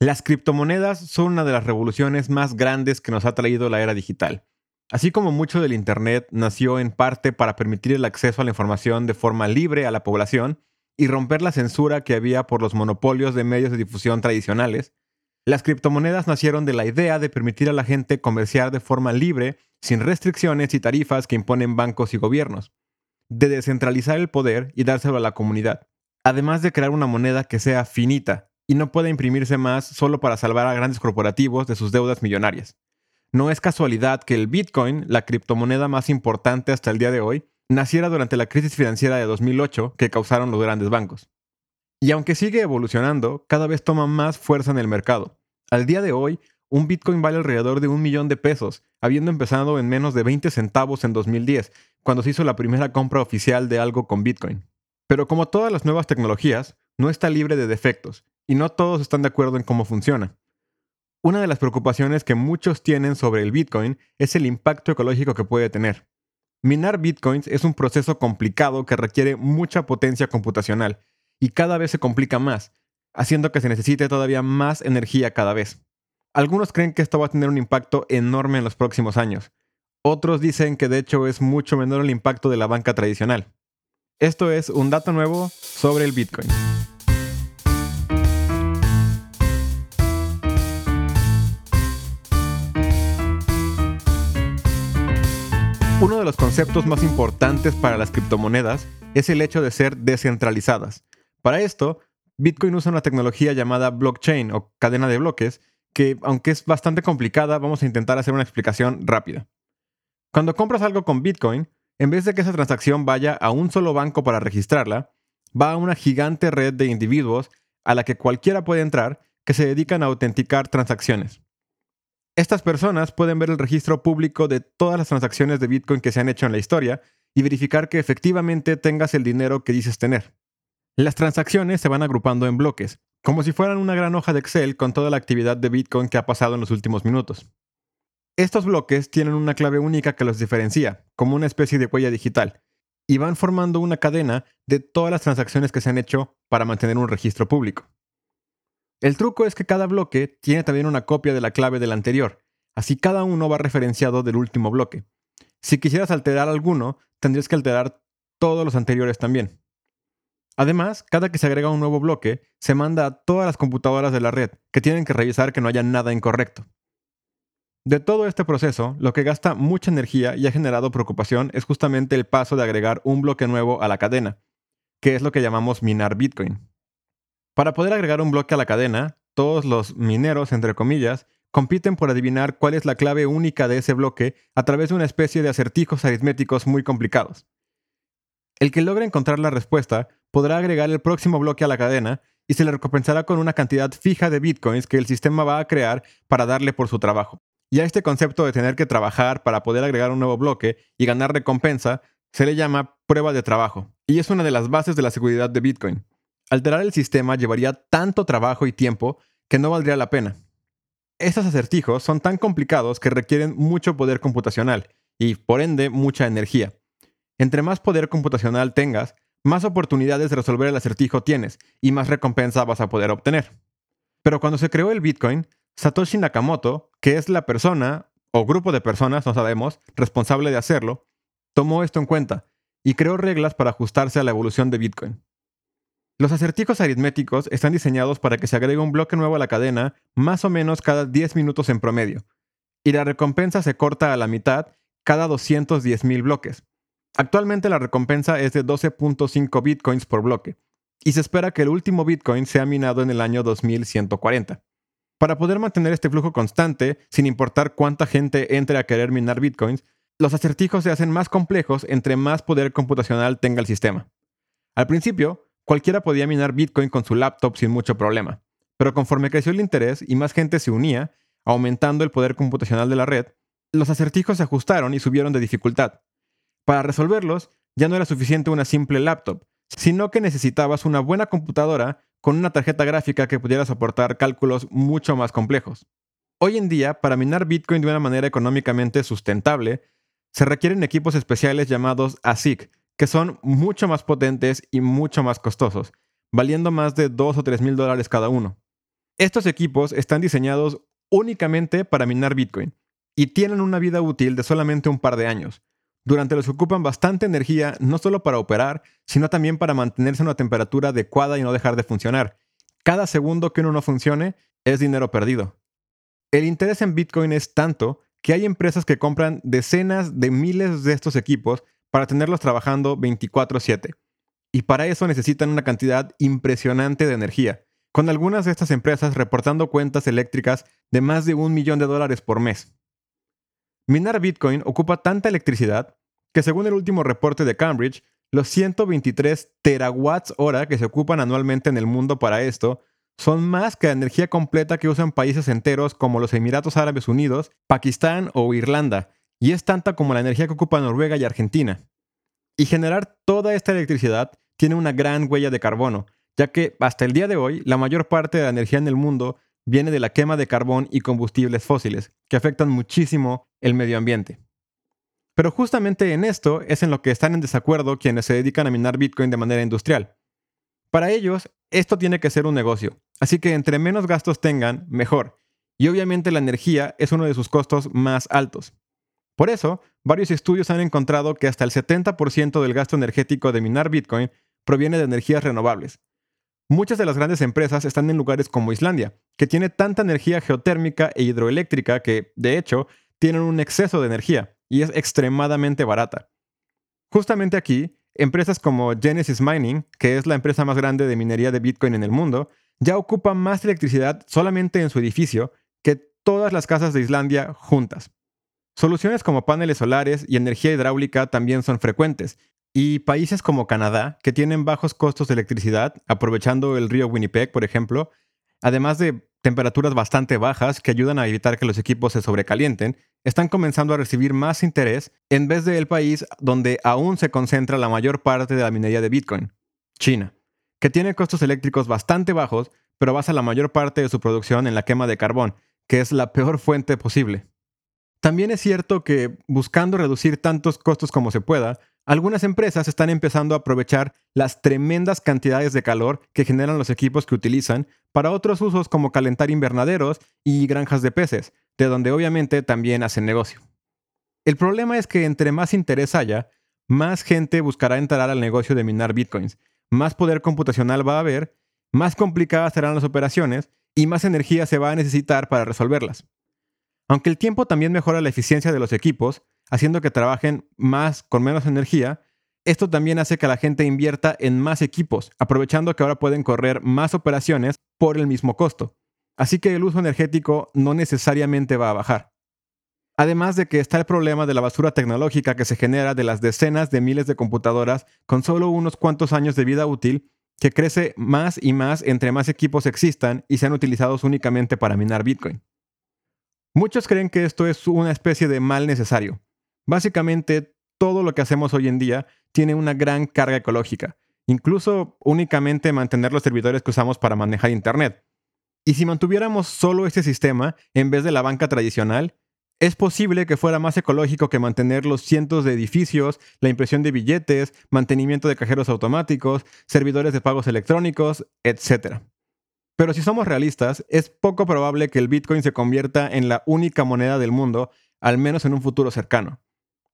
Las criptomonedas son una de las revoluciones más grandes que nos ha traído la era digital. Así como mucho del Internet nació en parte para permitir el acceso a la información de forma libre a la población y romper la censura que había por los monopolios de medios de difusión tradicionales, las criptomonedas nacieron de la idea de permitir a la gente comerciar de forma libre, sin restricciones y tarifas que imponen bancos y gobiernos, de descentralizar el poder y dárselo a la comunidad, además de crear una moneda que sea finita, y no puede imprimirse más solo para salvar a grandes corporativos de sus deudas millonarias. No es casualidad que el Bitcoin, la criptomoneda más importante hasta el día de hoy, naciera durante la crisis financiera de 2008 que causaron los grandes bancos. Y aunque sigue evolucionando, cada vez toma más fuerza en el mercado. Al día de hoy, un Bitcoin vale alrededor de un millón de pesos, habiendo empezado en menos de 20 centavos en 2010, cuando se hizo la primera compra oficial de algo con Bitcoin. Pero como todas las nuevas tecnologías, no está libre de defectos, y no todos están de acuerdo en cómo funciona. Una de las preocupaciones que muchos tienen sobre el Bitcoin es el impacto ecológico que puede tener. Minar Bitcoins es un proceso complicado que requiere mucha potencia computacional y cada vez se complica más, haciendo que se necesite todavía más energía cada vez. Algunos creen que esto va a tener un impacto enorme en los próximos años. Otros dicen que de hecho es mucho menor el impacto de la banca tradicional. Esto es un dato nuevo sobre el Bitcoin. Uno de los conceptos más importantes para las criptomonedas es el hecho de ser descentralizadas. Para esto, Bitcoin usa una tecnología llamada blockchain o cadena de bloques que, aunque es bastante complicada, vamos a intentar hacer una explicación rápida. Cuando compras algo con Bitcoin, en vez de que esa transacción vaya a un solo banco para registrarla, va a una gigante red de individuos a la que cualquiera puede entrar que se dedican a autenticar transacciones. Estas personas pueden ver el registro público de todas las transacciones de Bitcoin que se han hecho en la historia y verificar que efectivamente tengas el dinero que dices tener. Las transacciones se van agrupando en bloques, como si fueran una gran hoja de Excel con toda la actividad de Bitcoin que ha pasado en los últimos minutos. Estos bloques tienen una clave única que los diferencia, como una especie de huella digital, y van formando una cadena de todas las transacciones que se han hecho para mantener un registro público. El truco es que cada bloque tiene también una copia de la clave del anterior, así cada uno va referenciado del último bloque. Si quisieras alterar alguno, tendrías que alterar todos los anteriores también. Además, cada que se agrega un nuevo bloque, se manda a todas las computadoras de la red, que tienen que revisar que no haya nada incorrecto. De todo este proceso, lo que gasta mucha energía y ha generado preocupación es justamente el paso de agregar un bloque nuevo a la cadena, que es lo que llamamos minar Bitcoin. Para poder agregar un bloque a la cadena, todos los mineros, entre comillas, compiten por adivinar cuál es la clave única de ese bloque a través de una especie de acertijos aritméticos muy complicados. El que logre encontrar la respuesta podrá agregar el próximo bloque a la cadena y se le recompensará con una cantidad fija de bitcoins que el sistema va a crear para darle por su trabajo. Y a este concepto de tener que trabajar para poder agregar un nuevo bloque y ganar recompensa se le llama prueba de trabajo, y es una de las bases de la seguridad de Bitcoin. Alterar el sistema llevaría tanto trabajo y tiempo que no valdría la pena. Estos acertijos son tan complicados que requieren mucho poder computacional y, por ende, mucha energía. Entre más poder computacional tengas, más oportunidades de resolver el acertijo tienes y más recompensa vas a poder obtener. Pero cuando se creó el Bitcoin, Satoshi Nakamoto, que es la persona o grupo de personas, no sabemos, responsable de hacerlo, tomó esto en cuenta y creó reglas para ajustarse a la evolución de Bitcoin. Los acertijos aritméticos están diseñados para que se agregue un bloque nuevo a la cadena más o menos cada 10 minutos en promedio, y la recompensa se corta a la mitad cada 210.000 bloques. Actualmente la recompensa es de 12.5 bitcoins por bloque, y se espera que el último bitcoin sea minado en el año 2140. Para poder mantener este flujo constante, sin importar cuánta gente entre a querer minar bitcoins, los acertijos se hacen más complejos entre más poder computacional tenga el sistema. Al principio, Cualquiera podía minar Bitcoin con su laptop sin mucho problema, pero conforme creció el interés y más gente se unía, aumentando el poder computacional de la red, los acertijos se ajustaron y subieron de dificultad. Para resolverlos, ya no era suficiente una simple laptop, sino que necesitabas una buena computadora con una tarjeta gráfica que pudiera soportar cálculos mucho más complejos. Hoy en día, para minar Bitcoin de una manera económicamente sustentable, se requieren equipos especiales llamados ASIC, que son mucho más potentes y mucho más costosos, valiendo más de 2 o 3 mil dólares cada uno. Estos equipos están diseñados únicamente para minar Bitcoin y tienen una vida útil de solamente un par de años, durante los que ocupan bastante energía no solo para operar, sino también para mantenerse a una temperatura adecuada y no dejar de funcionar. Cada segundo que uno no funcione es dinero perdido. El interés en Bitcoin es tanto que hay empresas que compran decenas de miles de estos equipos para tenerlos trabajando 24/7. Y para eso necesitan una cantidad impresionante de energía, con algunas de estas empresas reportando cuentas eléctricas de más de un millón de dólares por mes. Minar Bitcoin ocupa tanta electricidad que según el último reporte de Cambridge, los 123 terawatts hora que se ocupan anualmente en el mundo para esto son más que la energía completa que usan países enteros como los Emiratos Árabes Unidos, Pakistán o Irlanda, y es tanta como la energía que ocupa Noruega y Argentina. Y generar toda esta electricidad tiene una gran huella de carbono, ya que hasta el día de hoy la mayor parte de la energía en el mundo viene de la quema de carbón y combustibles fósiles, que afectan muchísimo el medio ambiente. Pero justamente en esto es en lo que están en desacuerdo quienes se dedican a minar Bitcoin de manera industrial. Para ellos, esto tiene que ser un negocio, así que entre menos gastos tengan, mejor. Y obviamente la energía es uno de sus costos más altos. Por eso, varios estudios han encontrado que hasta el 70% del gasto energético de minar Bitcoin proviene de energías renovables. Muchas de las grandes empresas están en lugares como Islandia, que tiene tanta energía geotérmica e hidroeléctrica que, de hecho, tienen un exceso de energía y es extremadamente barata. Justamente aquí, Empresas como Genesis Mining, que es la empresa más grande de minería de Bitcoin en el mundo, ya ocupa más electricidad solamente en su edificio que todas las casas de Islandia juntas. Soluciones como paneles solares y energía hidráulica también son frecuentes, y países como Canadá, que tienen bajos costos de electricidad, aprovechando el río Winnipeg, por ejemplo, además de temperaturas bastante bajas que ayudan a evitar que los equipos se sobrecalienten, están comenzando a recibir más interés en vez del país donde aún se concentra la mayor parte de la minería de Bitcoin, China, que tiene costos eléctricos bastante bajos, pero basa la mayor parte de su producción en la quema de carbón, que es la peor fuente posible. También es cierto que, buscando reducir tantos costos como se pueda, algunas empresas están empezando a aprovechar las tremendas cantidades de calor que generan los equipos que utilizan para otros usos como calentar invernaderos y granjas de peces, de donde obviamente también hacen negocio. El problema es que entre más interés haya, más gente buscará entrar al negocio de minar bitcoins, más poder computacional va a haber, más complicadas serán las operaciones y más energía se va a necesitar para resolverlas. Aunque el tiempo también mejora la eficiencia de los equipos, haciendo que trabajen más con menos energía, esto también hace que la gente invierta en más equipos, aprovechando que ahora pueden correr más operaciones por el mismo costo. Así que el uso energético no necesariamente va a bajar. Además de que está el problema de la basura tecnológica que se genera de las decenas de miles de computadoras con solo unos cuantos años de vida útil, que crece más y más entre más equipos existan y sean utilizados únicamente para minar Bitcoin. Muchos creen que esto es una especie de mal necesario, Básicamente, todo lo que hacemos hoy en día tiene una gran carga ecológica, incluso únicamente mantener los servidores que usamos para manejar Internet. Y si mantuviéramos solo este sistema en vez de la banca tradicional, es posible que fuera más ecológico que mantener los cientos de edificios, la impresión de billetes, mantenimiento de cajeros automáticos, servidores de pagos electrónicos, etc. Pero si somos realistas, es poco probable que el Bitcoin se convierta en la única moneda del mundo, al menos en un futuro cercano.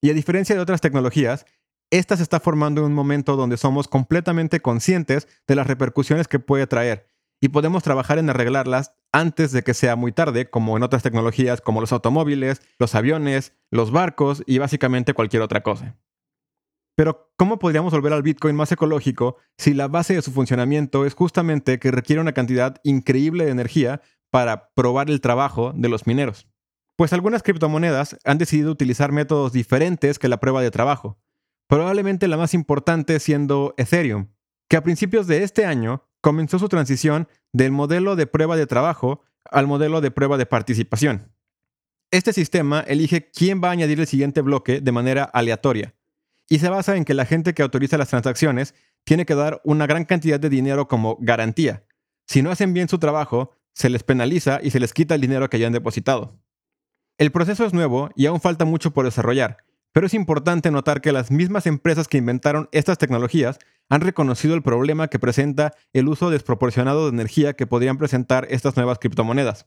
Y a diferencia de otras tecnologías, esta se está formando en un momento donde somos completamente conscientes de las repercusiones que puede traer y podemos trabajar en arreglarlas antes de que sea muy tarde, como en otras tecnologías como los automóviles, los aviones, los barcos y básicamente cualquier otra cosa. Pero, ¿cómo podríamos volver al Bitcoin más ecológico si la base de su funcionamiento es justamente que requiere una cantidad increíble de energía para probar el trabajo de los mineros? Pues algunas criptomonedas han decidido utilizar métodos diferentes que la prueba de trabajo, probablemente la más importante siendo Ethereum, que a principios de este año comenzó su transición del modelo de prueba de trabajo al modelo de prueba de participación. Este sistema elige quién va a añadir el siguiente bloque de manera aleatoria, y se basa en que la gente que autoriza las transacciones tiene que dar una gran cantidad de dinero como garantía. Si no hacen bien su trabajo, se les penaliza y se les quita el dinero que hayan depositado. El proceso es nuevo y aún falta mucho por desarrollar, pero es importante notar que las mismas empresas que inventaron estas tecnologías han reconocido el problema que presenta el uso desproporcionado de energía que podrían presentar estas nuevas criptomonedas.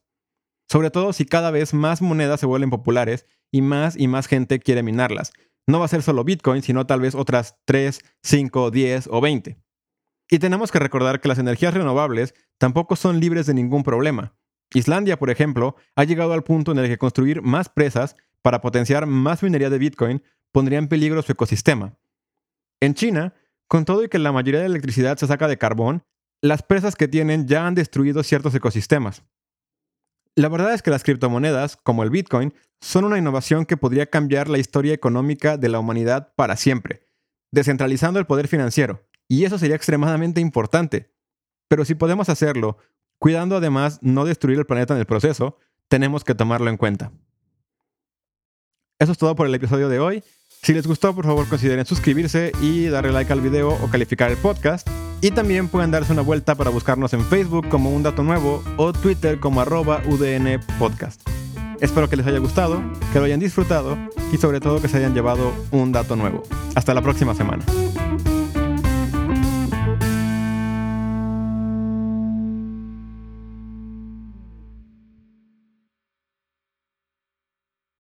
Sobre todo si cada vez más monedas se vuelven populares y más y más gente quiere minarlas. No va a ser solo Bitcoin, sino tal vez otras 3, 5, 10 o 20. Y tenemos que recordar que las energías renovables tampoco son libres de ningún problema. Islandia, por ejemplo, ha llegado al punto en el que construir más presas para potenciar más minería de Bitcoin pondría en peligro su ecosistema. En China, con todo y que la mayoría de la electricidad se saca de carbón, las presas que tienen ya han destruido ciertos ecosistemas. La verdad es que las criptomonedas, como el Bitcoin, son una innovación que podría cambiar la historia económica de la humanidad para siempre, descentralizando el poder financiero, y eso sería extremadamente importante. Pero si podemos hacerlo, cuidando además no destruir el planeta en el proceso, tenemos que tomarlo en cuenta. Eso es todo por el episodio de hoy. Si les gustó, por favor consideren suscribirse y darle like al video o calificar el podcast. Y también pueden darse una vuelta para buscarnos en Facebook como Un Dato Nuevo o Twitter como arroba UDN Podcast. Espero que les haya gustado, que lo hayan disfrutado y sobre todo que se hayan llevado un dato nuevo. Hasta la próxima semana.